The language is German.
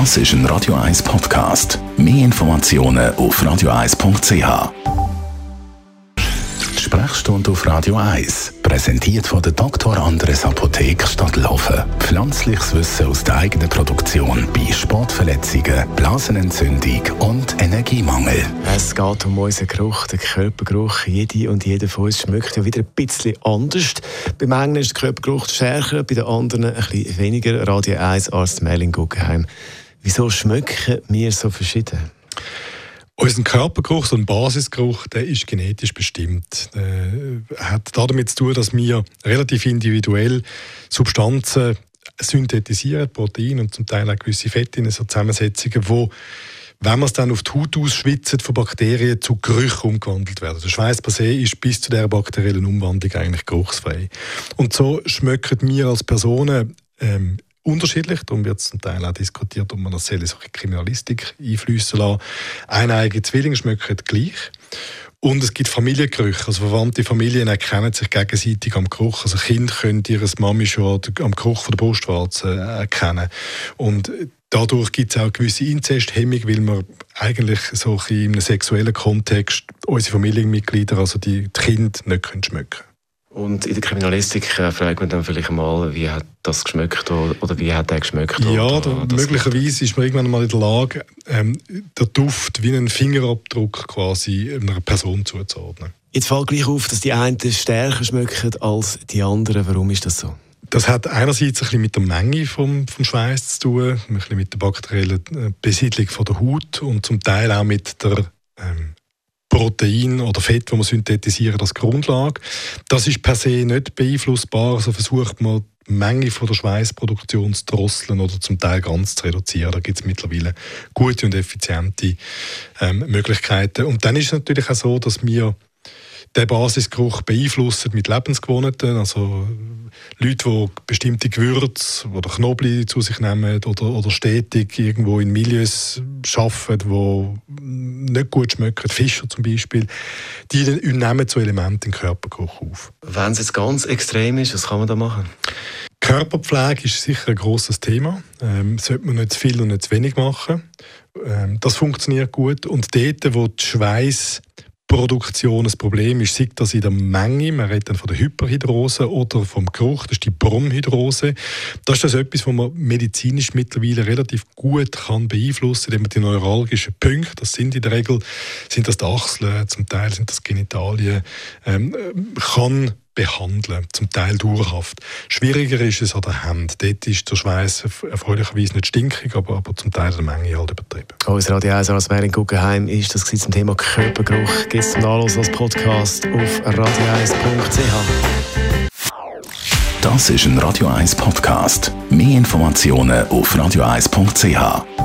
Das ist ein Radio 1 Podcast. Mehr Informationen auf radio1.ch. Sprechstunde auf Radio 1, präsentiert von der Dr. Andres Apotheke Stadtlaufen. Pflanzliches Wissen aus der eigenen Produktion bei Sportverletzungen, Blasenentzündung und Energiemangel. Es geht um unseren Geruch, den Körpergeruch. Jede und jeder von uns schmeckt ja wieder ein bisschen anders. Bei manchen ist der Körpergeruch stärker, bei den anderen ein bisschen weniger. Radio 1 Arzt Merlin Guggenheim. Wieso schmecken wir so verschieden? Unser Körpergeruch, so ein Basisgeruch, der ist genetisch bestimmt. Der hat damit zu tun, dass wir relativ individuell Substanzen synthetisieren, Proteine und zum Teil auch gewisse Fette in so Zusammensetzungen, wo wenn man es dann auf die Haut ausschwitzt, von Bakterien zu Gerüchen umgewandelt werden. Der Schweiß per se ist bis zu der bakteriellen Umwandlung eigentlich geruchsfrei. Und so schmecken wir als Personen ähm, unterschiedlich. Darum wird zum Teil auch diskutiert, ob man das in solche Kriminalistik einfließen lassen. Eineige Zwillinge schmecken gleich. Und es gibt Familiengerüche. Also verwandte Familien erkennen sich gegenseitig am Geruch. Also Kinder können ihre Mami schon am Geruch von der Brustwarze erkennen. Und dadurch gibt es auch gewisse Inzesthemmung, weil man eigentlich so in einem sexuellen Kontext unsere Familienmitglieder, also die Kinder, nicht schmecken können. Und in der Kriminalistik äh, fragt man dann vielleicht mal, wie hat das geschmeckt oder, wie hat der geschmeckt? Ja, da, möglicherweise ist man irgendwann mal in der Lage, ähm, der Duft wie einen Fingerabdruck quasi einer Person zuzuordnen. Jetzt fällt gleich auf, dass die einen stärker schmecken als die anderen. Warum ist das so? Das hat einerseits ein bisschen mit der Menge vom, vom Schweiß zu tun, ein bisschen mit der bakteriellen äh, Besiedlung von der Haut und zum Teil auch mit der ähm, Protein oder Fett, das man synthetisieren als Grundlage. Das ist per se nicht beeinflussbar, also versucht man die Menge von der Schweißproduktion zu drosseln oder zum Teil ganz zu reduzieren. Da gibt es mittlerweile gute und effiziente ähm, Möglichkeiten. Und dann ist es natürlich auch so, dass wir den Basisgeruch beeinflussen mit Lebensgewohnheiten. Also Leute, die bestimmte Gewürze oder Knoblauch zu sich nehmen oder, oder stetig irgendwo in Milieus arbeiten, die nicht gut schmecken, Fischer zum Beispiel, die nehmen so Elemente im Körpergeruch auf. Wenn es jetzt ganz extrem ist, was kann man da machen? Körperpflege ist sicher ein großes Thema. Ähm, sollte man nicht zu viel und nicht zu wenig machen. Ähm, das funktioniert gut. Und dort, wo die Schweiß Produktion ein Problem ist, sei das in der Menge, man redet dann von der Hyperhydrose oder vom Geruch, das ist die Bromhydrose. Das ist das etwas, was man medizinisch mittlerweile relativ gut kann beeinflussen kann, indem man die neuralgischen Punkte, das sind in der Regel, sind das die Achseln, zum Teil sind das Genitalien, ähm, kann behandeln, zum Teil dauerhaft. Schwieriger ist es an der Hand. Dort ist der Schweiß erfreulicherweise nicht stinkig, aber, aber zum Teil der Menge halt übertrieben. Unser Radio 1 als Mering Guggenheim ist das zum Thema Körpergeruch. Gibt es zum Nachlass als Podcast auf radio1.ch. Das ist ein Radio 1 Podcast. Mehr Informationen auf radio1.ch.